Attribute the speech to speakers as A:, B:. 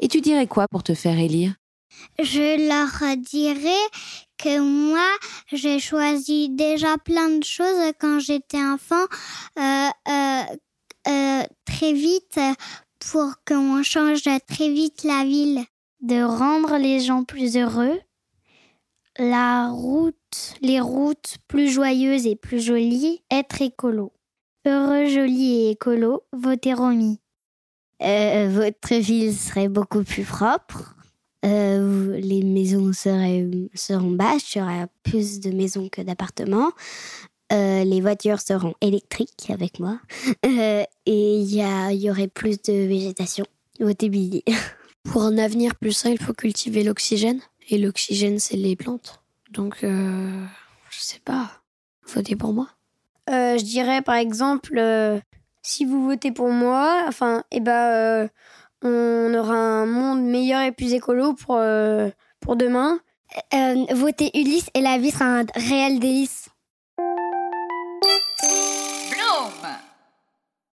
A: Et tu dirais quoi pour te faire élire?
B: Je leur dirais que moi, j'ai choisi déjà plein de choses quand j'étais enfant, euh, euh, euh, très vite, pour qu'on change très vite la ville.
C: De rendre les gens plus heureux, la route, les routes plus joyeuses et plus jolies, être écolo. Heureux, joli et écolo, votez Romy.
D: Euh, votre ville serait beaucoup plus propre. Euh, les maisons seraient, seront basses, il y aurait plus de maisons que d'appartements. Euh, les voitures seront électriques avec moi. et il y, y aurait plus de végétation. Votez Billy.
E: Pour un avenir plus sain, il faut cultiver l'oxygène. Et l'oxygène, c'est les plantes. Donc, je sais pas. Votez pour moi.
F: je dirais par exemple si vous votez pour moi, eh ben, euh, on aura un monde meilleur et plus écolo pour, euh, pour demain.
B: Euh, votez Ulysse et la vie sera un réel délice. Bloom